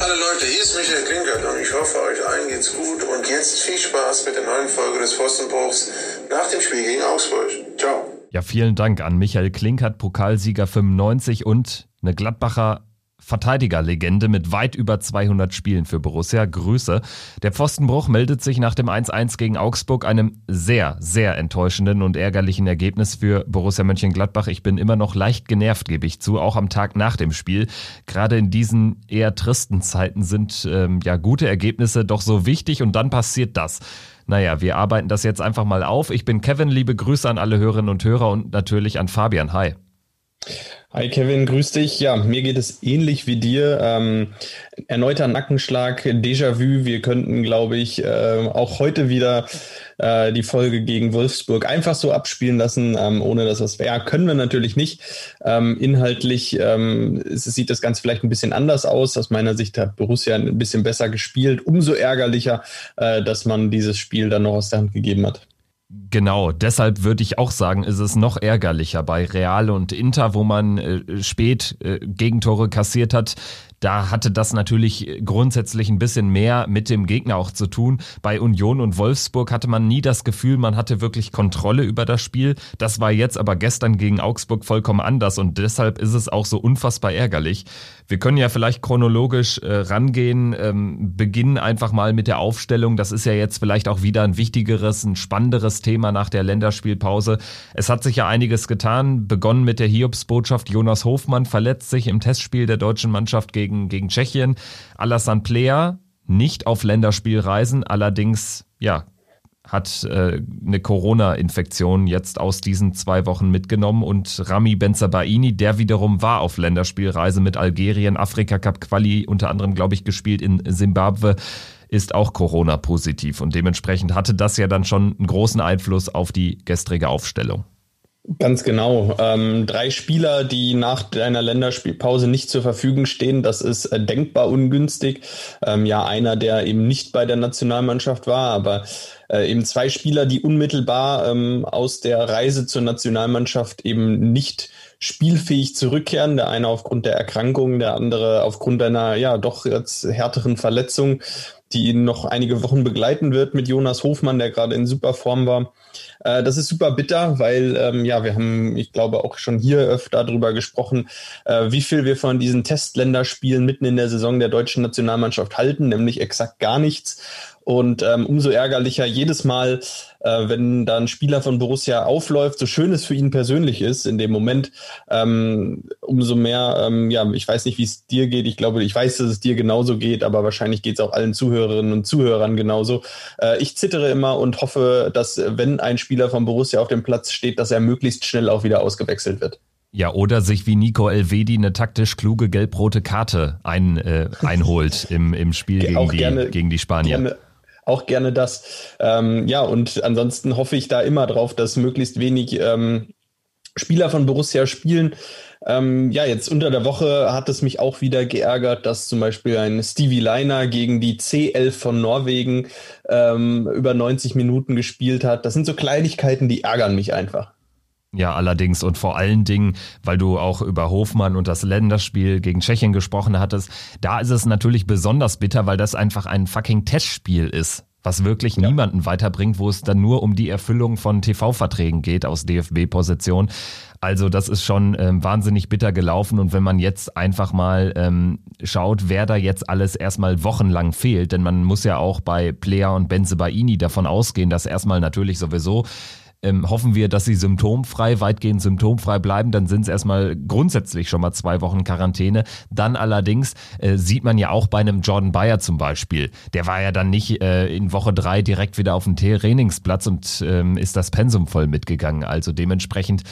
Hallo Leute, hier ist Michael Klinkert und ich hoffe, euch allen geht's gut und jetzt viel Spaß mit der neuen Folge des Pfostenbruchs nach dem Spiel gegen Augsburg. Ciao. Ja, vielen Dank an Michael Klinkert, Pokalsieger 95 und eine Gladbacher Verteidigerlegende mit weit über 200 Spielen für Borussia. Grüße. Der Pfostenbruch meldet sich nach dem 1-1 gegen Augsburg, einem sehr, sehr enttäuschenden und ärgerlichen Ergebnis für Borussia Mönchengladbach. Ich bin immer noch leicht genervt, gebe ich zu, auch am Tag nach dem Spiel. Gerade in diesen eher tristen Zeiten sind ähm, ja gute Ergebnisse doch so wichtig und dann passiert das. Naja, wir arbeiten das jetzt einfach mal auf. Ich bin Kevin, liebe Grüße an alle Hörerinnen und Hörer und natürlich an Fabian. Hi. Hi Kevin, grüß dich. Ja, mir geht es ähnlich wie dir. Ähm, erneuter Nackenschlag, Déjà-vu. Wir könnten, glaube ich, äh, auch heute wieder äh, die Folge gegen Wolfsburg einfach so abspielen lassen, ähm, ohne dass was wäre. Können wir natürlich nicht. Ähm, inhaltlich ähm, es, sieht das Ganze vielleicht ein bisschen anders aus. Aus meiner Sicht hat Borussia ein bisschen besser gespielt. Umso ärgerlicher, äh, dass man dieses Spiel dann noch aus der Hand gegeben hat. Genau, deshalb würde ich auch sagen, ist es noch ärgerlicher bei Real und Inter, wo man äh, spät äh, Gegentore kassiert hat. Da hatte das natürlich grundsätzlich ein bisschen mehr mit dem Gegner auch zu tun. Bei Union und Wolfsburg hatte man nie das Gefühl, man hatte wirklich Kontrolle über das Spiel. Das war jetzt aber gestern gegen Augsburg vollkommen anders und deshalb ist es auch so unfassbar ärgerlich. Wir können ja vielleicht chronologisch äh, rangehen, ähm, beginnen einfach mal mit der Aufstellung. Das ist ja jetzt vielleicht auch wieder ein wichtigeres, ein spannenderes Thema nach der Länderspielpause. Es hat sich ja einiges getan, begonnen mit der Hiobsbotschaft. Jonas Hofmann verletzt sich im Testspiel der deutschen Mannschaft gegen, gegen Tschechien. Alassane Player nicht auf Länderspielreisen, allerdings ja hat äh, eine Corona-Infektion jetzt aus diesen zwei Wochen mitgenommen und Rami Benzabaini, der wiederum war auf Länderspielreise mit Algerien, Afrika Cup Quali unter anderem, glaube ich, gespielt in Simbabwe, ist auch Corona-positiv und dementsprechend hatte das ja dann schon einen großen Einfluss auf die gestrige Aufstellung. Ganz genau. Ähm, drei Spieler, die nach einer Länderspielpause nicht zur Verfügung stehen, das ist äh, denkbar ungünstig. Ähm, ja, einer, der eben nicht bei der Nationalmannschaft war, aber äh, eben zwei Spieler, die unmittelbar ähm, aus der Reise zur Nationalmannschaft eben nicht spielfähig zurückkehren. Der eine aufgrund der Erkrankung, der andere aufgrund einer ja doch jetzt härteren Verletzung, die ihn noch einige Wochen begleiten wird mit Jonas Hofmann, der gerade in super Form war. Äh, das ist super bitter, weil ähm, ja, wir haben, ich glaube, auch schon hier öfter darüber gesprochen, äh, wie viel wir von diesen Testländerspielen mitten in der Saison der deutschen Nationalmannschaft halten, nämlich exakt gar nichts. Und ähm, umso ärgerlicher jedes Mal, äh, wenn da ein Spieler von Borussia aufläuft, so schön es für ihn persönlich ist in dem Moment, ähm, umso mehr, ähm, ja, ich weiß nicht, wie es dir geht. Ich glaube, ich weiß, dass es dir genauso geht, aber wahrscheinlich geht es auch allen Zuhörerinnen und Zuhörern genauso. Äh, ich zittere immer und hoffe, dass wenn ein Spieler von Borussia auf dem Platz steht, dass er möglichst schnell auch wieder ausgewechselt wird. Ja, oder sich wie Nico Elvedi eine taktisch kluge gelb-rote Karte ein, äh, einholt im, im Spiel gegen, die, gerne, gegen die Spanier. Gerne auch gerne das. Ähm, ja, und ansonsten hoffe ich da immer drauf, dass möglichst wenig ähm, Spieler von Borussia spielen. Ähm, ja, jetzt unter der Woche hat es mich auch wieder geärgert, dass zum Beispiel ein Stevie Leiner gegen die C11 von Norwegen ähm, über 90 Minuten gespielt hat. Das sind so Kleinigkeiten, die ärgern mich einfach. Ja, allerdings und vor allen Dingen, weil du auch über Hofmann und das Länderspiel gegen Tschechien gesprochen hattest, da ist es natürlich besonders bitter, weil das einfach ein fucking Testspiel ist, was wirklich ja. niemanden weiterbringt, wo es dann nur um die Erfüllung von TV-Verträgen geht aus DFB-Position. Also das ist schon ähm, wahnsinnig bitter gelaufen und wenn man jetzt einfach mal ähm, schaut, wer da jetzt alles erstmal wochenlang fehlt, denn man muss ja auch bei Player und Benze Baini davon ausgehen, dass erstmal natürlich sowieso ähm, hoffen wir, dass sie symptomfrei, weitgehend symptomfrei bleiben. Dann sind es erstmal grundsätzlich schon mal zwei Wochen Quarantäne. Dann allerdings äh, sieht man ja auch bei einem Jordan Bayer zum Beispiel. Der war ja dann nicht äh, in Woche drei direkt wieder auf dem Trainingsplatz und ähm, ist das Pensum voll mitgegangen. Also dementsprechend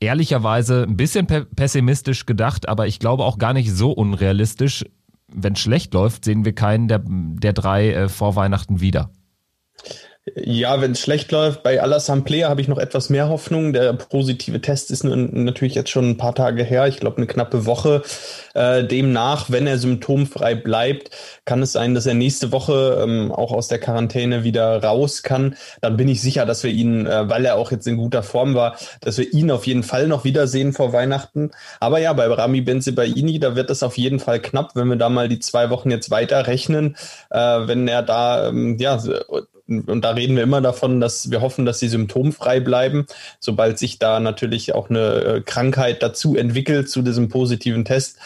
ehrlicherweise ein bisschen pessimistisch gedacht, aber ich glaube auch gar nicht so unrealistisch. Wenn schlecht läuft, sehen wir keinen der, der drei äh, vor Weihnachten wieder. Ja, wenn es schlecht läuft, bei Alassane Player habe ich noch etwas mehr Hoffnung. Der positive Test ist natürlich jetzt schon ein paar Tage her, ich glaube eine knappe Woche. Äh, demnach, wenn er symptomfrei bleibt, kann es sein, dass er nächste Woche ähm, auch aus der Quarantäne wieder raus kann. Dann bin ich sicher, dass wir ihn, äh, weil er auch jetzt in guter Form war, dass wir ihn auf jeden Fall noch wiedersehen vor Weihnachten. Aber ja, bei Rami Benzibaini, da wird es auf jeden Fall knapp, wenn wir da mal die zwei Wochen jetzt weiter rechnen. Äh, wenn er da, ähm, ja, und da reden wir immer davon, dass wir hoffen, dass sie symptomfrei bleiben. Sobald sich da natürlich auch eine äh, Krankheit dazu entwickelt, zu diesem positiven Test,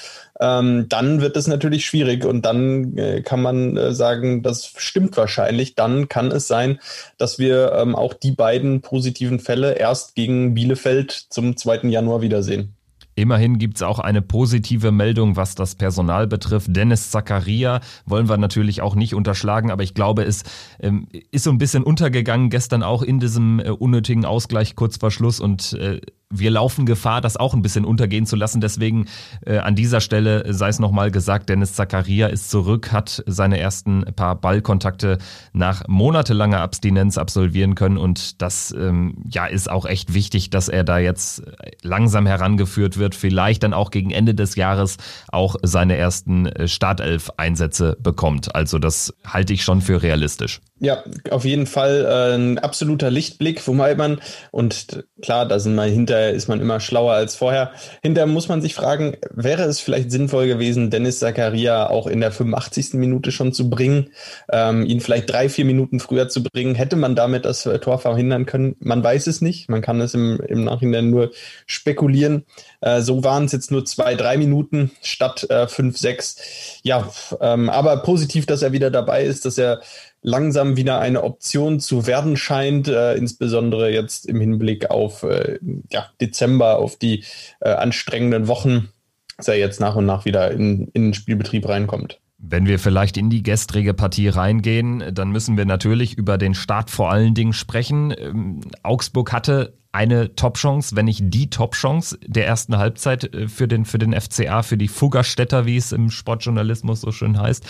ähm, dann wird es natürlich schwierig und dann äh, kann man äh, sagen, das stimmt wahrscheinlich. Dann kann es sein, dass wir ähm, auch die beiden positiven Fälle erst gegen Bielefeld zum 2. Januar wiedersehen. Immerhin gibt es auch eine positive Meldung, was das Personal betrifft. Dennis Zakaria wollen wir natürlich auch nicht unterschlagen, aber ich glaube, es ähm, ist so ein bisschen untergegangen gestern auch in diesem äh, unnötigen Ausgleich kurz vor Schluss und äh, wir laufen Gefahr, das auch ein bisschen untergehen zu lassen. Deswegen äh, an dieser Stelle sei es nochmal gesagt, Dennis Zakaria ist zurück, hat seine ersten paar Ballkontakte nach monatelanger Abstinenz absolvieren können und das ähm, ja ist auch echt wichtig, dass er da jetzt langsam herangeführt wird, vielleicht dann auch gegen Ende des Jahres auch seine ersten äh, Startelf-Einsätze bekommt. Also das halte ich schon für realistisch. Ja, auf jeden Fall äh, ein absoluter Lichtblick, wobei man, und klar, da sind wir hinterher, ist man immer schlauer als vorher. Hinterher muss man sich fragen, wäre es vielleicht sinnvoll gewesen, Dennis Zakaria auch in der 85. Minute schon zu bringen, ähm, ihn vielleicht drei, vier Minuten früher zu bringen? Hätte man damit das Tor verhindern können? Man weiß es nicht. Man kann es im, im Nachhinein nur spekulieren. Äh, so waren es jetzt nur zwei, drei Minuten statt äh, fünf, sechs. Ja, ähm, aber positiv, dass er wieder dabei ist, dass er langsam wieder eine Option zu werden scheint, äh, insbesondere jetzt im Hinblick auf äh, ja, Dezember, auf die äh, anstrengenden Wochen, dass er jetzt nach und nach wieder in, in den Spielbetrieb reinkommt. Wenn wir vielleicht in die gestrige Partie reingehen, dann müssen wir natürlich über den Start vor allen Dingen sprechen. Ähm, Augsburg hatte eine Top-Chance, wenn nicht die Top-Chance der ersten Halbzeit äh, für den, für den FCA, für die Fuggerstädter, wie es im Sportjournalismus so schön heißt.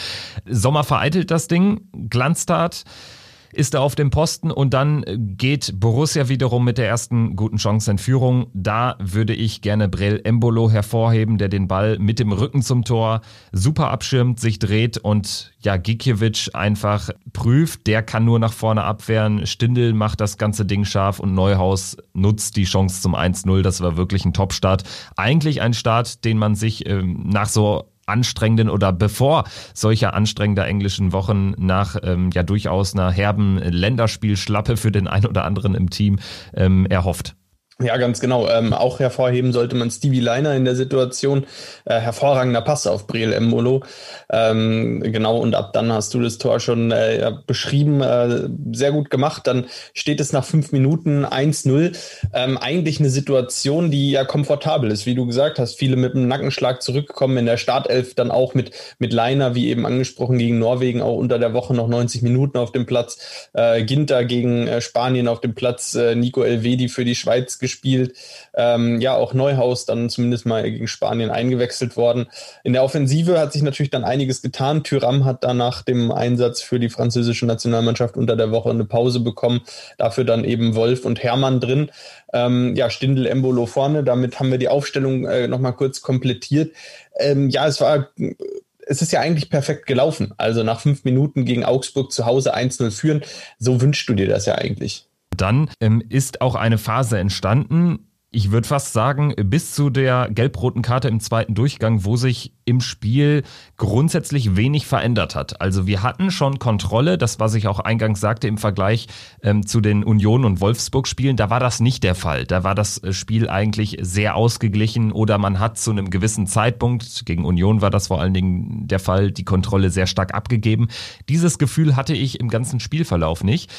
Sommer vereitelt das Ding, Glanztat ist er auf dem Posten und dann geht Borussia wiederum mit der ersten guten Chance in Führung. Da würde ich gerne Brel Embolo hervorheben, der den Ball mit dem Rücken zum Tor super abschirmt, sich dreht und ja, Gikiewicz einfach prüft. Der kann nur nach vorne abwehren. Stindel macht das ganze Ding scharf und Neuhaus nutzt die Chance zum 1-0. Das war wirklich ein Top-Start. Eigentlich ein Start, den man sich ähm, nach so anstrengenden oder bevor solcher anstrengender englischen Wochen nach ähm, ja durchaus einer herben Länderspielschlappe für den einen oder anderen im Team ähm, erhofft. Ja, ganz genau. Ähm, auch hervorheben sollte man Stevie Leiner in der Situation. Äh, hervorragender Pass auf Briel Embolo. Ähm, genau, und ab dann hast du das Tor schon äh, beschrieben. Äh, sehr gut gemacht. Dann steht es nach fünf Minuten 1-0. Ähm, eigentlich eine Situation, die ja komfortabel ist. Wie du gesagt hast, viele mit einem Nackenschlag zurückkommen in der Startelf, dann auch mit, mit Leiner, wie eben angesprochen, gegen Norwegen, auch unter der Woche noch 90 Minuten auf dem Platz. Äh, Ginter gegen äh, Spanien auf dem Platz. Äh, Nico Elvedi für die Schweiz gespielt. Ähm, ja, auch Neuhaus dann zumindest mal gegen Spanien eingewechselt worden. In der Offensive hat sich natürlich dann einiges getan. Tyram hat dann nach dem Einsatz für die französische Nationalmannschaft unter der Woche eine Pause bekommen. Dafür dann eben Wolf und Hermann drin. Ähm, ja, Stindel, Embolo vorne. Damit haben wir die Aufstellung äh, nochmal kurz komplettiert. Ähm, ja, es war es ist ja eigentlich perfekt gelaufen. Also nach fünf Minuten gegen Augsburg zu Hause 1-0 führen, so wünschst du dir das ja eigentlich. Dann ähm, ist auch eine Phase entstanden, ich würde fast sagen, bis zu der gelb-roten Karte im zweiten Durchgang, wo sich im Spiel grundsätzlich wenig verändert hat. Also wir hatten schon Kontrolle, das was ich auch eingangs sagte im Vergleich ähm, zu den Union- und Wolfsburg-Spielen, da war das nicht der Fall. Da war das äh, Spiel eigentlich sehr ausgeglichen oder man hat zu einem gewissen Zeitpunkt, gegen Union war das vor allen Dingen der Fall, die Kontrolle sehr stark abgegeben. Dieses Gefühl hatte ich im ganzen Spielverlauf nicht.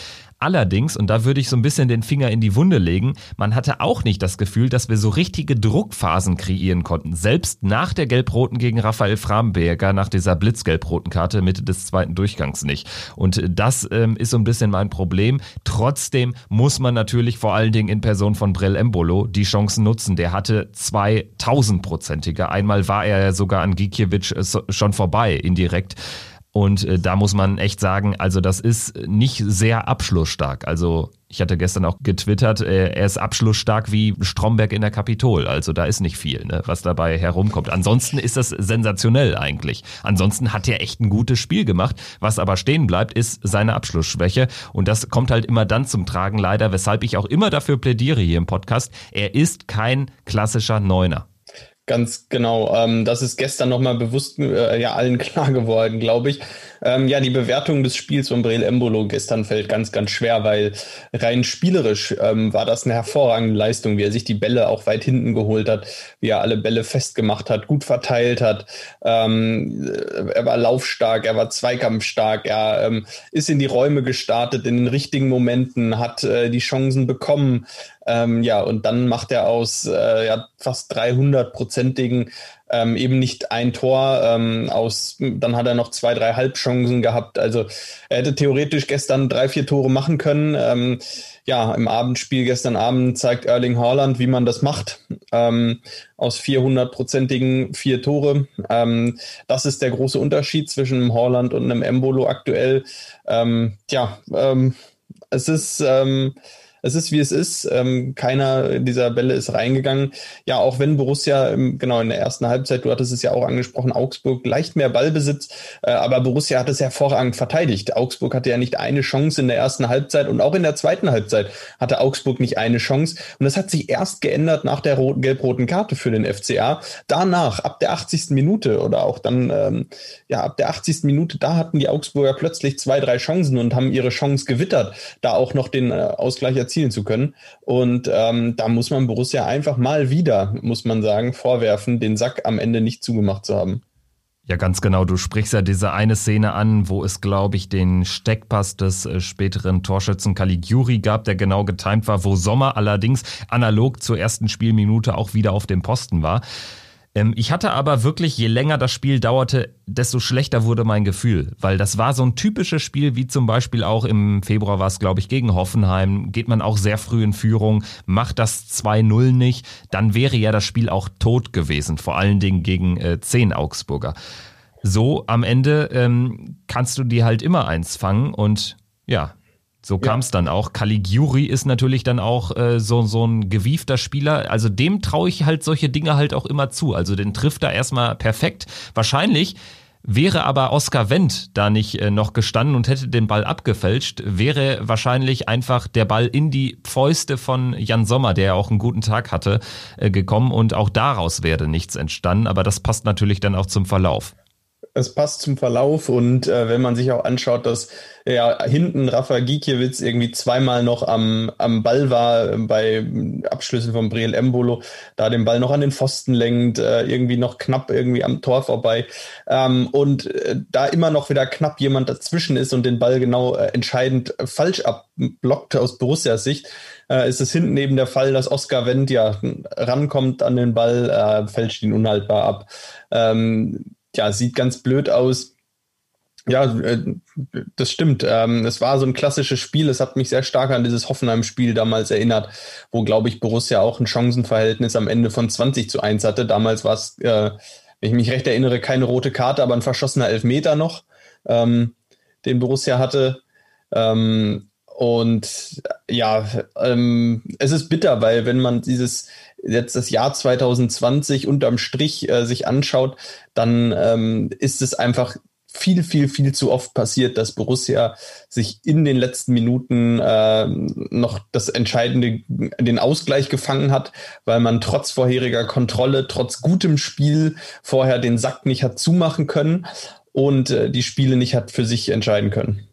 Allerdings, und da würde ich so ein bisschen den Finger in die Wunde legen, man hatte auch nicht das Gefühl, dass wir so richtige Druckphasen kreieren konnten. Selbst nach der Gelb-Roten gegen Raphael Framberger, nach dieser blitzgelb-roten Karte Mitte des zweiten Durchgangs nicht. Und das ähm, ist so ein bisschen mein Problem. Trotzdem muss man natürlich vor allen Dingen in Person von Brell Embolo die Chancen nutzen. Der hatte zwei tausendprozentige. Einmal war er sogar an Gikiewicz äh, schon vorbei, indirekt. Und äh, da muss man echt sagen, also das ist nicht sehr abschlussstark. Also ich hatte gestern auch getwittert, äh, er ist abschlussstark wie Stromberg in der Kapitol. Also da ist nicht viel, ne, was dabei herumkommt. Ansonsten ist das sensationell eigentlich. Ansonsten hat er echt ein gutes Spiel gemacht. Was aber stehen bleibt, ist seine Abschlussschwäche. Und das kommt halt immer dann zum Tragen, leider, weshalb ich auch immer dafür plädiere hier im Podcast. Er ist kein klassischer Neuner. Ganz genau. Ähm, das ist gestern nochmal bewusst äh, ja allen klar geworden, glaube ich. Ähm, ja, die Bewertung des Spiels von Breel Embolo gestern fällt ganz, ganz schwer, weil rein spielerisch ähm, war das eine hervorragende Leistung, wie er sich die Bälle auch weit hinten geholt hat, wie er alle Bälle festgemacht hat, gut verteilt hat. Ähm, er war laufstark, er war zweikampfstark, er ähm, ist in die Räume gestartet in den richtigen Momenten, hat äh, die Chancen bekommen. Ähm, ja, und dann macht er aus äh, ja, fast 300-prozentigen ähm, eben nicht ein Tor ähm, aus, dann hat er noch zwei, drei Halbchancen gehabt. Also er hätte theoretisch gestern drei, vier Tore machen können. Ähm, ja, im Abendspiel gestern Abend zeigt Erling Haaland, wie man das macht. Ähm, aus 400-prozentigen vier Tore. Ähm, das ist der große Unterschied zwischen einem Haaland und einem Embolo aktuell. Ähm, ja, ähm, es ist, es ist wie es ist. Ähm, keiner dieser Bälle ist reingegangen. Ja, auch wenn Borussia ähm, genau in der ersten Halbzeit, du hattest es ja auch angesprochen, Augsburg leicht mehr Ballbesitz, äh, aber Borussia hat es hervorragend verteidigt. Augsburg hatte ja nicht eine Chance in der ersten Halbzeit und auch in der zweiten Halbzeit hatte Augsburg nicht eine Chance. Und das hat sich erst geändert nach der gelb-roten Karte für den FCA. Danach, ab der 80. Minute oder auch dann, ähm, ja, ab der 80. Minute, da hatten die Augsburger plötzlich zwei, drei Chancen und haben ihre Chance gewittert, da auch noch den äh, Ausgleich erzielt erzielen zu können. Und ähm, da muss man Borussia einfach mal wieder, muss man sagen, vorwerfen, den Sack am Ende nicht zugemacht zu haben. Ja, ganz genau. Du sprichst ja diese eine Szene an, wo es, glaube ich, den Steckpass des äh, späteren Torschützen Caligiuri gab, der genau getimt war, wo Sommer allerdings analog zur ersten Spielminute auch wieder auf dem Posten war. Ähm, ich hatte aber wirklich, je länger das Spiel dauerte, desto schlechter wurde mein Gefühl, weil das war so ein typisches Spiel, wie zum Beispiel auch im Februar war es, glaube ich, gegen Hoffenheim. Geht man auch sehr früh in Führung, macht das 2-0 nicht, dann wäre ja das Spiel auch tot gewesen, vor allen Dingen gegen äh, 10 Augsburger. So am Ende ähm, kannst du dir halt immer eins fangen und ja, so kam es ja. dann auch. Caligiuri ist natürlich dann auch äh, so, so ein gewiefter Spieler. Also dem traue ich halt solche Dinge halt auch immer zu. Also den trifft er erstmal perfekt. Wahrscheinlich Wäre aber Oskar Wendt da nicht äh, noch gestanden und hätte den Ball abgefälscht, wäre wahrscheinlich einfach der Ball in die Fäuste von Jan Sommer, der ja auch einen guten Tag hatte, äh, gekommen und auch daraus wäre nichts entstanden. Aber das passt natürlich dann auch zum Verlauf es passt zum Verlauf und äh, wenn man sich auch anschaut, dass ja hinten Rafa Gikiewicz irgendwie zweimal noch am, am Ball war äh, bei Abschlüssen von Briel Embolo, da den Ball noch an den Pfosten lenkt, äh, irgendwie noch knapp irgendwie am Tor vorbei ähm, und äh, da immer noch wieder knapp jemand dazwischen ist und den Ball genau äh, entscheidend falsch abblockt aus Borussias Sicht, äh, ist es hinten eben der Fall, dass Oskar Wendt ja rankommt an den Ball, äh, fälscht ihn unhaltbar ab. Ähm, ja, sieht ganz blöd aus. Ja, äh, das stimmt. Ähm, es war so ein klassisches Spiel. Es hat mich sehr stark an dieses Hoffenheim-Spiel damals erinnert, wo, glaube ich, Borussia auch ein Chancenverhältnis am Ende von 20 zu 1 hatte. Damals war es, äh, wenn ich mich recht erinnere, keine rote Karte, aber ein verschossener Elfmeter noch, ähm, den Borussia hatte. Ähm, und ja, es ist bitter, weil wenn man dieses jetzt das Jahr 2020 unterm Strich äh, sich anschaut, dann ähm, ist es einfach viel, viel, viel zu oft passiert, dass Borussia sich in den letzten Minuten äh, noch das entscheidende, den Ausgleich gefangen hat, weil man trotz vorheriger Kontrolle, trotz gutem Spiel vorher den Sack nicht hat zumachen können und äh, die Spiele nicht hat für sich entscheiden können.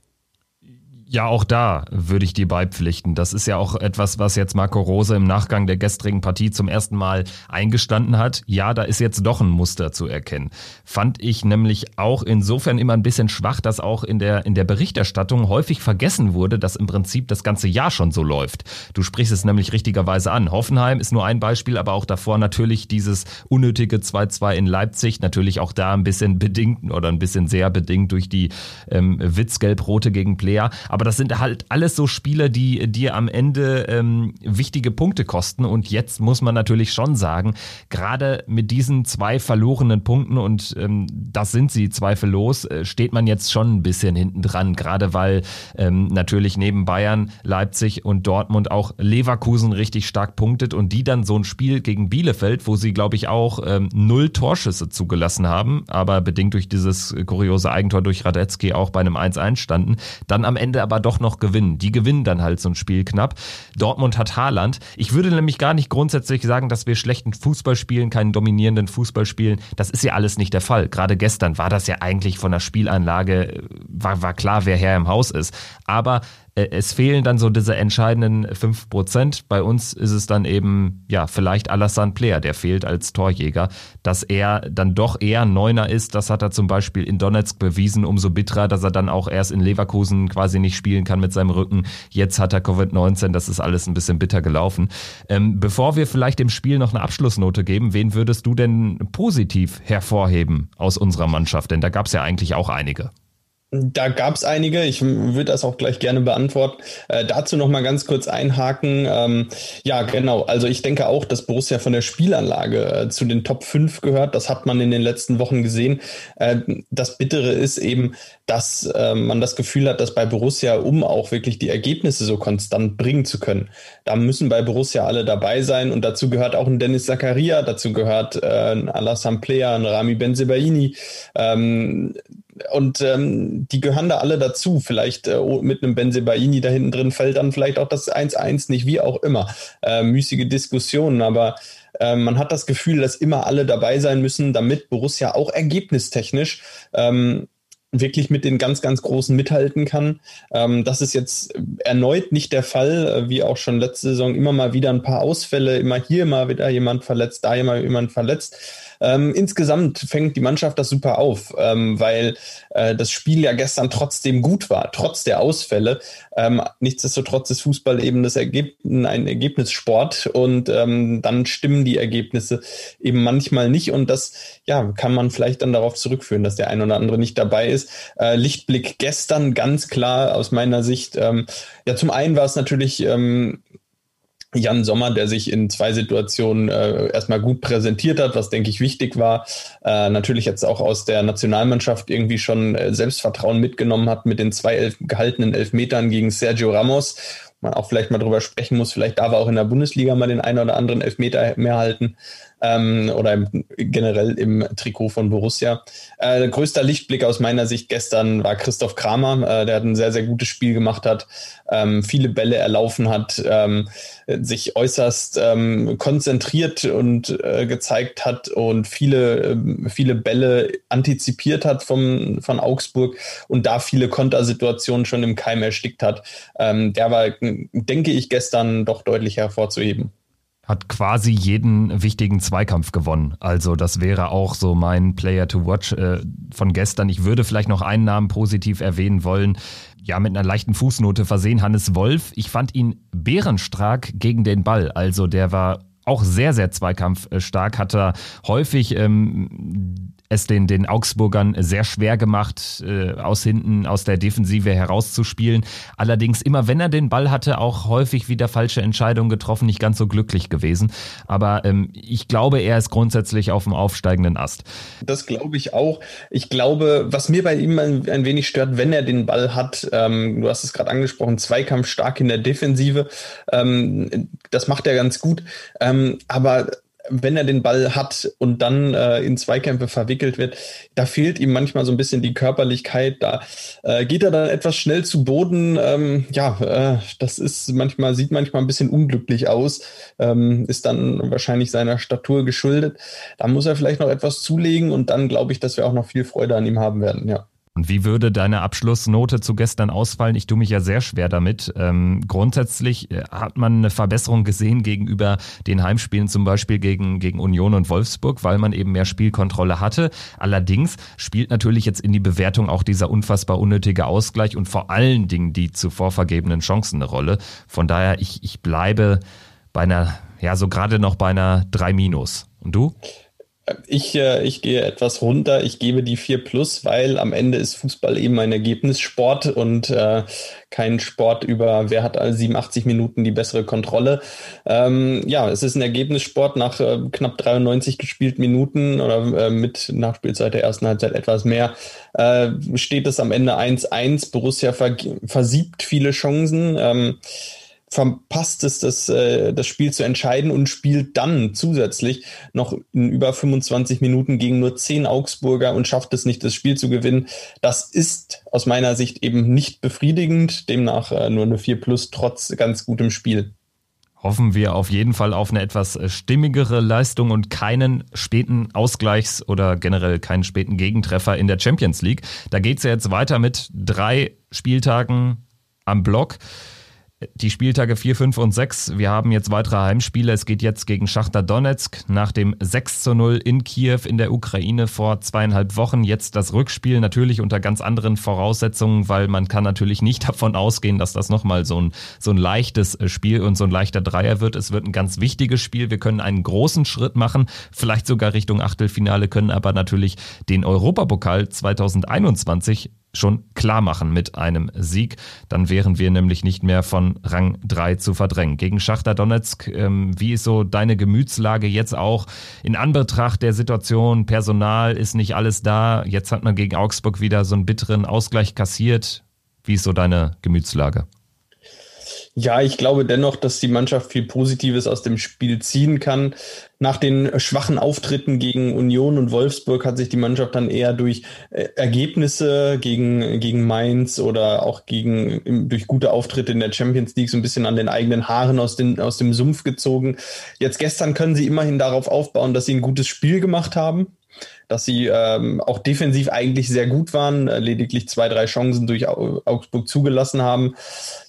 Ja, auch da würde ich dir beipflichten. Das ist ja auch etwas, was jetzt Marco Rose im Nachgang der gestrigen Partie zum ersten Mal eingestanden hat. Ja, da ist jetzt doch ein Muster zu erkennen. Fand ich nämlich auch insofern immer ein bisschen schwach, dass auch in der, in der Berichterstattung häufig vergessen wurde, dass im Prinzip das ganze Jahr schon so läuft. Du sprichst es nämlich richtigerweise an. Hoffenheim ist nur ein Beispiel, aber auch davor natürlich dieses unnötige 2-2 in Leipzig. Natürlich auch da ein bisschen bedingt oder ein bisschen sehr bedingt durch die ähm, Witzgelb-Rote gegen Player. Aber Aber das sind halt alles so Spiele, die dir am Ende ähm, wichtige Punkte kosten. Und jetzt muss man natürlich schon sagen, gerade mit diesen zwei verlorenen Punkten, und ähm, das sind sie zweifellos, äh, steht man jetzt schon ein bisschen hinten dran. Gerade weil ähm, natürlich neben Bayern, Leipzig und Dortmund auch Leverkusen richtig stark punktet und die dann so ein Spiel gegen Bielefeld, wo sie, glaube ich, auch ähm, null Torschüsse zugelassen haben, aber bedingt durch dieses kuriose Eigentor durch Radetzky auch bei einem 1-1 standen, dann am Ende aber doch noch gewinnen. Die gewinnen dann halt so ein Spiel knapp. Dortmund hat Haaland. Ich würde nämlich gar nicht grundsätzlich sagen, dass wir schlechten Fußball spielen, keinen dominierenden Fußball spielen. Das ist ja alles nicht der Fall. Gerade gestern war das ja eigentlich von der Spielanlage, äh, war, war klar, wer Herr im Haus ist. Aber es fehlen dann so diese entscheidenden 5%. Bei uns ist es dann eben, ja, vielleicht Alassane Player, der fehlt als Torjäger. Dass er dann doch eher Neuner ist, das hat er zum Beispiel in Donetsk bewiesen. Umso bitterer, dass er dann auch erst in Leverkusen quasi nicht spielen kann mit seinem Rücken. Jetzt hat er Covid-19, das ist alles ein bisschen bitter gelaufen. Ähm, bevor wir vielleicht dem Spiel noch eine Abschlussnote geben, wen würdest du denn positiv hervorheben aus unserer Mannschaft? Denn da gab es ja eigentlich auch einige. Da gab es einige, ich würde das auch gleich gerne beantworten. Äh, dazu noch mal ganz kurz einhaken. Ähm, ja, genau. Also ich denke auch, dass Borussia von der Spielanlage äh, zu den Top 5 gehört. Das hat man in den letzten Wochen gesehen. Äh, das Bittere ist eben, dass äh, man das Gefühl hat, dass bei Borussia, um auch wirklich die Ergebnisse so konstant bringen zu können, da müssen bei Borussia alle dabei sein. Und dazu gehört auch ein Dennis Zakaria, dazu gehört äh, ein Alassane Player, ein Rami Benzebaini. Ähm, und ähm, die gehören da alle dazu. Vielleicht äh, mit einem Benzebaini da hinten drin fällt dann vielleicht auch das 1-1 nicht, wie auch immer. Äh, müßige Diskussionen, aber äh, man hat das Gefühl, dass immer alle dabei sein müssen, damit Borussia auch ergebnistechnisch ähm, wirklich mit den ganz, ganz Großen mithalten kann. Ähm, das ist jetzt erneut nicht der Fall, äh, wie auch schon letzte Saison immer mal wieder ein paar Ausfälle, immer hier mal wieder jemand verletzt, da immer jemand verletzt. Ähm, insgesamt fängt die Mannschaft das super auf, ähm, weil äh, das Spiel ja gestern trotzdem gut war, trotz der Ausfälle. Ähm, nichtsdestotrotz ist Fußball eben das Ergeb ein Ergebnissport und ähm, dann stimmen die Ergebnisse eben manchmal nicht und das ja kann man vielleicht dann darauf zurückführen, dass der ein oder andere nicht dabei ist. Äh, Lichtblick gestern ganz klar aus meiner Sicht. Ähm, ja, zum einen war es natürlich ähm, Jan Sommer, der sich in zwei Situationen äh, erstmal gut präsentiert hat, was denke ich wichtig war. Äh, natürlich jetzt auch aus der Nationalmannschaft irgendwie schon äh, Selbstvertrauen mitgenommen hat mit den zwei elf, gehaltenen Elfmetern gegen Sergio Ramos. Man auch vielleicht mal drüber sprechen muss, vielleicht darf er auch in der Bundesliga mal den einen oder anderen Elfmeter mehr halten ähm, oder im, generell im Trikot von Borussia. Äh, größter Lichtblick aus meiner Sicht gestern war Christoph Kramer, äh, der hat ein sehr, sehr gutes Spiel gemacht hat, ähm, viele Bälle erlaufen hat, ähm, sich äußerst ähm, konzentriert und äh, gezeigt hat und viele, äh, viele Bälle antizipiert hat vom, von Augsburg und da viele Kontersituationen schon im Keim erstickt hat. Ähm, der war, denke ich, gestern doch deutlich hervorzuheben hat quasi jeden wichtigen Zweikampf gewonnen. Also das wäre auch so mein Player to Watch äh, von gestern. Ich würde vielleicht noch einen Namen positiv erwähnen wollen. Ja, mit einer leichten Fußnote versehen. Hannes Wolf. Ich fand ihn bärenstark gegen den Ball. Also der war auch sehr, sehr zweikampfstark, hat er häufig ähm, es den, den Augsburgern sehr schwer gemacht, äh, aus hinten, aus der Defensive herauszuspielen. Allerdings immer, wenn er den Ball hatte, auch häufig wieder falsche Entscheidungen getroffen, nicht ganz so glücklich gewesen. Aber ähm, ich glaube, er ist grundsätzlich auf dem aufsteigenden Ast. Das glaube ich auch. Ich glaube, was mir bei ihm ein, ein wenig stört, wenn er den Ball hat, ähm, du hast es gerade angesprochen, Zweikampf stark in der Defensive, ähm, das macht er ganz gut. Ähm, aber wenn er den Ball hat und dann äh, in Zweikämpfe verwickelt wird, da fehlt ihm manchmal so ein bisschen die Körperlichkeit. Da äh, geht er dann etwas schnell zu Boden. Ähm, ja, äh, das ist manchmal, sieht manchmal ein bisschen unglücklich aus, ähm, ist dann wahrscheinlich seiner Statur geschuldet. Da muss er vielleicht noch etwas zulegen und dann glaube ich, dass wir auch noch viel Freude an ihm haben werden, ja. Und wie würde deine Abschlussnote zu gestern ausfallen? Ich tue mich ja sehr schwer damit. Ähm, grundsätzlich äh, hat man eine Verbesserung gesehen gegenüber den Heimspielen zum Beispiel gegen, gegen Union und Wolfsburg, weil man eben mehr Spielkontrolle hatte. Allerdings spielt natürlich jetzt in die Bewertung auch dieser unfassbar unnötige Ausgleich und vor allen Dingen die zuvor vergebenen Chancen eine Rolle. Von daher, ich, ich bleibe bei einer, ja, so gerade noch bei einer 3 Minus. Und du? Ich, äh, ich gehe etwas runter. Ich gebe die 4 plus, weil am Ende ist Fußball eben ein Ergebnissport und äh, kein Sport über, wer hat alle 87 Minuten die bessere Kontrolle. Ähm, ja, es ist ein Ergebnissport nach äh, knapp 93 gespielten Minuten oder äh, mit Nachspielzeit der ersten Halbzeit etwas mehr. Äh, steht es am Ende 1-1. Borussia versiebt viele Chancen. Ähm, verpasst es, das, äh, das Spiel zu entscheiden und spielt dann zusätzlich noch in über 25 Minuten gegen nur 10 Augsburger und schafft es nicht, das Spiel zu gewinnen. Das ist aus meiner Sicht eben nicht befriedigend, demnach äh, nur eine 4 plus trotz ganz gutem Spiel. Hoffen wir auf jeden Fall auf eine etwas äh, stimmigere Leistung und keinen späten Ausgleichs- oder generell keinen späten Gegentreffer in der Champions League. Da geht es ja jetzt weiter mit drei Spieltagen am Block die Spieltage 4, 5 und 6. Wir haben jetzt weitere Heimspiele. Es geht jetzt gegen Schachter Donetsk nach dem 6 zu 0 in Kiew in der Ukraine vor zweieinhalb Wochen. Jetzt das Rückspiel natürlich unter ganz anderen Voraussetzungen, weil man kann natürlich nicht davon ausgehen, dass das nochmal so ein, so ein leichtes Spiel und so ein leichter Dreier wird. Es wird ein ganz wichtiges Spiel. Wir können einen großen Schritt machen, vielleicht sogar Richtung Achtelfinale, können aber natürlich den Europapokal 2021 schon klar machen mit einem Sieg. Dann wären wir nämlich nicht mehr von Rang 3 zu verdrängen. Gegen Schachter Donetsk, ähm, wie ist so deine Gemütslage jetzt auch in Anbetracht der Situation? Personal ist nicht alles da. Jetzt hat man gegen Augsburg wieder so einen bitteren Ausgleich kassiert. Wie ist so deine Gemütslage? Ja, ich glaube dennoch, dass die Mannschaft viel Positives aus dem Spiel ziehen kann. Nach den schwachen Auftritten gegen Union und Wolfsburg hat sich die Mannschaft dann eher durch äh, Ergebnisse gegen, gegen Mainz oder auch gegen, durch gute Auftritte in der Champions League so ein bisschen an den eigenen Haaren aus, den, aus dem Sumpf gezogen. Jetzt gestern können sie immerhin darauf aufbauen, dass sie ein gutes Spiel gemacht haben dass sie ähm, auch defensiv eigentlich sehr gut waren, äh, lediglich zwei, drei Chancen durch Augsburg zugelassen haben.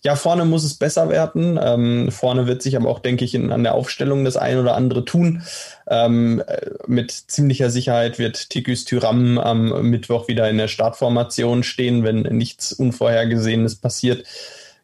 Ja, vorne muss es besser werden. Ähm, vorne wird sich aber auch, denke ich, in, an der Aufstellung das ein oder andere tun. Ähm, äh, mit ziemlicher Sicherheit wird Tikus Tyram am Mittwoch wieder in der Startformation stehen, wenn nichts Unvorhergesehenes passiert.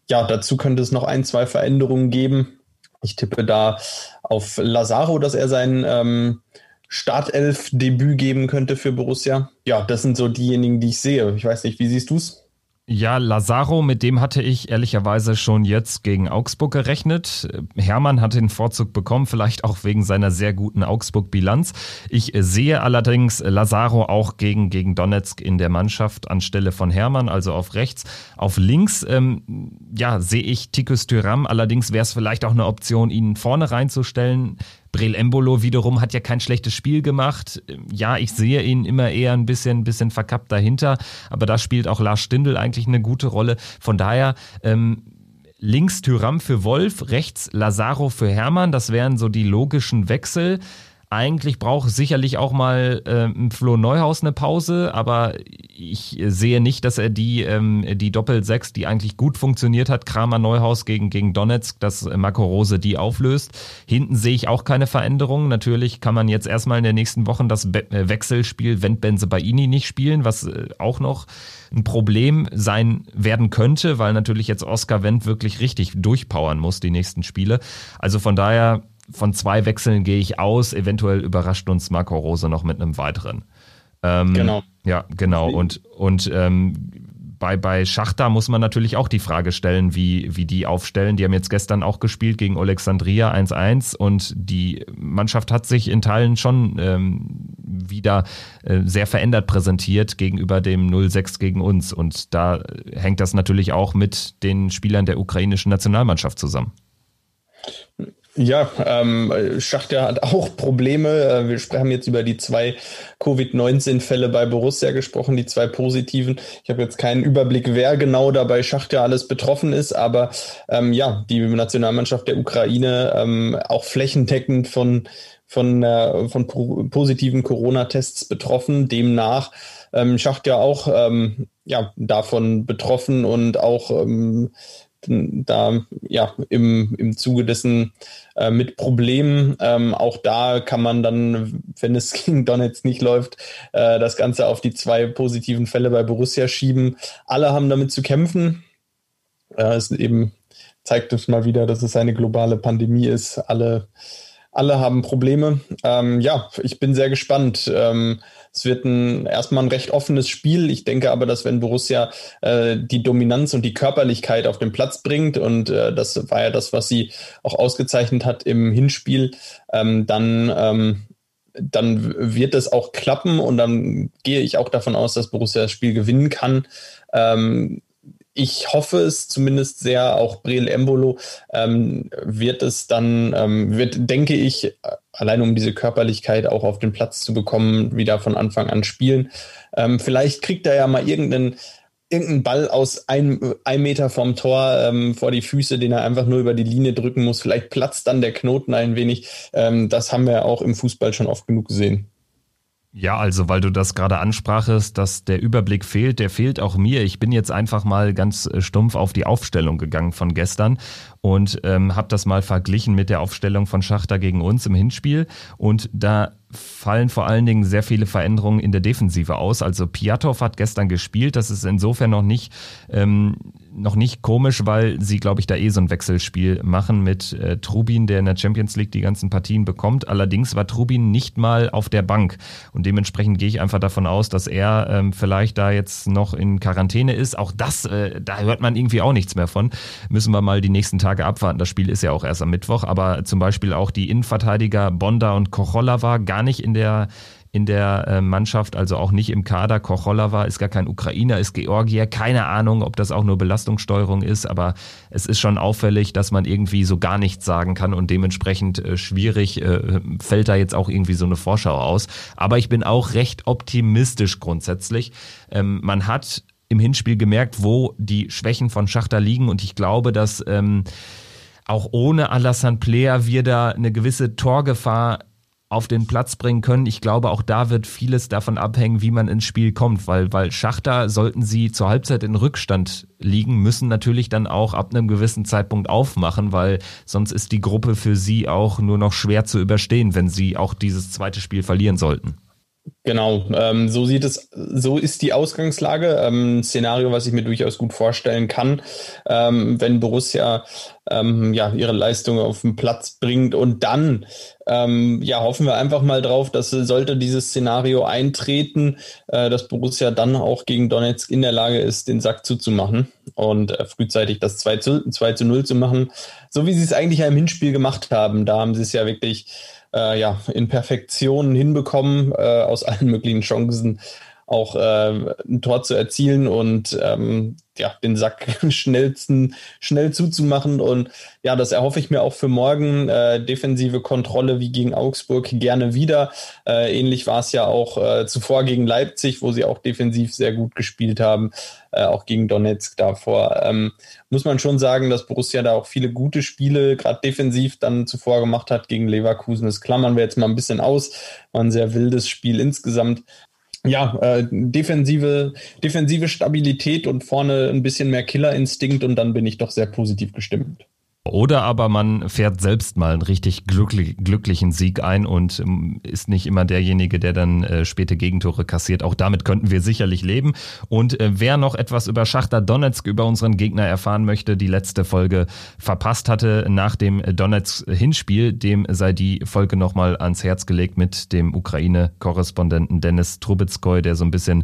Ja, dazu könnte es noch ein, zwei Veränderungen geben. Ich tippe da auf Lazaro, dass er sein ähm, Startelf-Debüt geben könnte für Borussia. Ja, das sind so diejenigen, die ich sehe. Ich weiß nicht, wie siehst du es? Ja, Lazaro, mit dem hatte ich ehrlicherweise schon jetzt gegen Augsburg gerechnet. Hermann hat den Vorzug bekommen, vielleicht auch wegen seiner sehr guten Augsburg-Bilanz. Ich sehe allerdings Lazaro auch gegen, gegen Donetsk in der Mannschaft anstelle von Hermann, also auf rechts. Auf links, ähm, ja, sehe ich Tikus Tyram. Allerdings wäre es vielleicht auch eine Option, ihn vorne reinzustellen. Brel Embolo wiederum hat ja kein schlechtes Spiel gemacht. Ja, ich sehe ihn immer eher ein bisschen, bisschen verkappt dahinter, aber da spielt auch Lars Stindl eigentlich eine gute Rolle. Von daher, ähm, links Tyram für Wolf, rechts Lazaro für Hermann, das wären so die logischen Wechsel. Eigentlich braucht sicherlich auch mal ähm, Flo Neuhaus eine Pause, aber ich sehe nicht, dass er die, ähm, die Doppel-6, die eigentlich gut funktioniert hat, Kramer Neuhaus gegen, gegen Donetsk, dass Marco Rose die auflöst. Hinten sehe ich auch keine Veränderungen. Natürlich kann man jetzt erstmal in den nächsten Wochen das Be äh, Wechselspiel Wendt Benzebaini nicht spielen, was äh, auch noch ein Problem sein werden könnte, weil natürlich jetzt Oscar Wendt wirklich richtig durchpowern muss, die nächsten Spiele. Also von daher von zwei Wechseln gehe ich aus. Eventuell überrascht uns Marco Rose noch mit einem weiteren. Ähm, genau. Ja, genau. Und, und ähm, bei, bei Schachter muss man natürlich auch die Frage stellen, wie, wie die aufstellen. Die haben jetzt gestern auch gespielt gegen Alexandria 1-1 und die Mannschaft hat sich in Teilen schon ähm, wieder äh, sehr verändert präsentiert gegenüber dem 0-6 gegen uns. Und da hängt das natürlich auch mit den Spielern der ukrainischen Nationalmannschaft zusammen. Ja, ähm, Schachter hat auch Probleme. Äh, wir haben jetzt über die zwei Covid-19-Fälle bei Borussia gesprochen, die zwei positiven. Ich habe jetzt keinen Überblick, wer genau da bei Schachter alles betroffen ist, aber ähm, ja, die Nationalmannschaft der Ukraine ähm, auch flächendeckend von von, äh, von positiven Corona-Tests betroffen. Demnach ähm, Schachter auch ähm, ja, davon betroffen und auch ähm, da ja im, im Zuge dessen äh, mit Problemen. Ähm, auch da kann man dann, wenn es gegen Donetsk nicht läuft, äh, das Ganze auf die zwei positiven Fälle bei Borussia schieben. Alle haben damit zu kämpfen. Äh, es eben zeigt uns mal wieder, dass es eine globale Pandemie ist. Alle alle haben Probleme. Ähm, ja, ich bin sehr gespannt. Ähm, es wird ein, erstmal ein recht offenes Spiel. Ich denke aber, dass wenn Borussia äh, die Dominanz und die Körperlichkeit auf den Platz bringt, und äh, das war ja das, was sie auch ausgezeichnet hat im Hinspiel, ähm, dann, ähm, dann wird es auch klappen und dann gehe ich auch davon aus, dass Borussia das Spiel gewinnen kann. Ähm, ich hoffe es zumindest sehr, auch Breel Embolo ähm, wird es dann, ähm, wird, denke ich, allein um diese Körperlichkeit auch auf den Platz zu bekommen, wieder von Anfang an spielen. Ähm, vielleicht kriegt er ja mal irgendeinen irgendeinen Ball aus einem, einem Meter vom Tor ähm, vor die Füße, den er einfach nur über die Linie drücken muss. Vielleicht platzt dann der Knoten ein wenig. Ähm, das haben wir auch im Fußball schon oft genug gesehen. Ja, also weil du das gerade ansprachest, dass der Überblick fehlt, der fehlt auch mir. Ich bin jetzt einfach mal ganz äh, stumpf auf die Aufstellung gegangen von gestern und ähm, habe das mal verglichen mit der Aufstellung von Schachter gegen uns im Hinspiel. Und da fallen vor allen Dingen sehr viele Veränderungen in der Defensive aus. Also Piatov hat gestern gespielt. Das ist insofern noch nicht, ähm, noch nicht komisch, weil sie, glaube ich, da eh so ein Wechselspiel machen mit äh, Trubin, der in der Champions League die ganzen Partien bekommt. Allerdings war Trubin nicht mal auf der Bank. Und dementsprechend gehe ich einfach davon aus, dass er ähm, vielleicht da jetzt noch in Quarantäne ist. Auch das, äh, da hört man irgendwie auch nichts mehr von. Müssen wir mal die nächsten Tage abwarten. Das Spiel ist ja auch erst am Mittwoch. Aber zum Beispiel auch die Innenverteidiger Bonda und Kochola war gar nicht in der in der äh, Mannschaft, also auch nicht im Kader. Kocholava ist gar kein Ukrainer, ist Georgier. Keine Ahnung, ob das auch nur Belastungssteuerung ist, aber es ist schon auffällig, dass man irgendwie so gar nichts sagen kann und dementsprechend äh, schwierig äh, fällt da jetzt auch irgendwie so eine Vorschau aus. Aber ich bin auch recht optimistisch grundsätzlich. Ähm, man hat im Hinspiel gemerkt, wo die Schwächen von Schachter liegen und ich glaube, dass ähm, auch ohne Alassane Player wir da eine gewisse Torgefahr auf den Platz bringen können. Ich glaube, auch da wird vieles davon abhängen, wie man ins Spiel kommt, weil, weil Schachter, sollten sie zur Halbzeit in Rückstand liegen, müssen natürlich dann auch ab einem gewissen Zeitpunkt aufmachen, weil sonst ist die Gruppe für sie auch nur noch schwer zu überstehen, wenn sie auch dieses zweite Spiel verlieren sollten. Genau, ähm, so sieht es, so ist die Ausgangslage. Ähm, Szenario, was ich mir durchaus gut vorstellen kann, ähm, wenn Borussia ähm, ja ihre Leistung auf den Platz bringt und dann ähm, ja hoffen wir einfach mal drauf, dass sollte dieses Szenario eintreten, äh, dass Borussia dann auch gegen Donetsk in der Lage ist, den Sack zuzumachen und äh, frühzeitig das 2 zu, 2 zu 0 zu machen, so wie sie es eigentlich ja im Hinspiel gemacht haben. Da haben sie es ja wirklich äh, ja, in Perfektion hinbekommen, äh, aus allen möglichen Chancen auch äh, ein Tor zu erzielen und ähm, ja, den Sack schnellsten, schnell zuzumachen. Und ja, das erhoffe ich mir auch für morgen. Äh, defensive Kontrolle wie gegen Augsburg gerne wieder. Äh, ähnlich war es ja auch äh, zuvor gegen Leipzig, wo sie auch defensiv sehr gut gespielt haben. Äh, auch gegen Donetsk davor. Ähm, muss man schon sagen, dass Borussia da auch viele gute Spiele, gerade defensiv, dann zuvor gemacht hat gegen Leverkusen. Das klammern wir jetzt mal ein bisschen aus. War ein sehr wildes Spiel insgesamt ja, äh, defensive, defensive Stabilität und vorne ein bisschen mehr Killerinstinkt und dann bin ich doch sehr positiv gestimmt. Oder aber man fährt selbst mal einen richtig glücklich, glücklichen Sieg ein und ähm, ist nicht immer derjenige, der dann äh, späte Gegentore kassiert. Auch damit könnten wir sicherlich leben. Und äh, wer noch etwas über Schachter Donetsk, über unseren Gegner erfahren möchte, die letzte Folge verpasst hatte nach dem Donetsk-Hinspiel, dem sei die Folge nochmal ans Herz gelegt mit dem Ukraine-Korrespondenten Dennis Trubetskoy, der so ein bisschen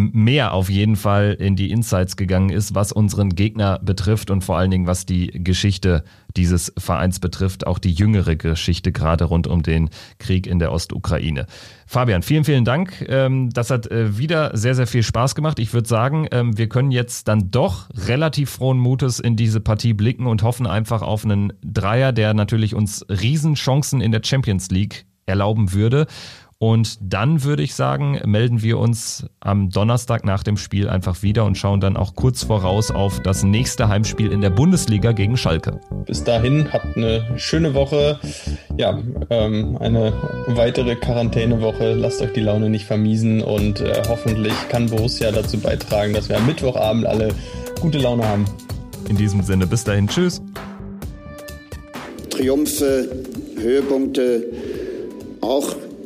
mehr auf jeden Fall in die Insights gegangen ist, was unseren Gegner betrifft und vor allen Dingen, was die Geschichte dieses Vereins betrifft, auch die jüngere Geschichte gerade rund um den Krieg in der Ostukraine. Fabian, vielen, vielen Dank. Ähm, das hat äh, wieder sehr, sehr viel Spaß gemacht. Ich würde sagen, ähm, wir können jetzt dann doch relativ frohen Mutes in diese Partie blicken und hoffen einfach auf einen Dreier, der natürlich uns Riesenchancen in der Champions League erlauben würde. Und dann würde ich sagen, melden wir uns am Donnerstag nach dem Spiel einfach wieder und schauen dann auch kurz voraus auf das nächste Heimspiel in der Bundesliga gegen Schalke. Bis dahin, habt eine schöne Woche. Ja, ähm, eine weitere Quarantänewoche. Lasst euch die Laune nicht vermiesen und äh, hoffentlich kann Borussia dazu beitragen, dass wir am Mittwochabend alle gute Laune haben. In diesem Sinne, bis dahin, tschüss. Triumphe, Höhepunkte, auch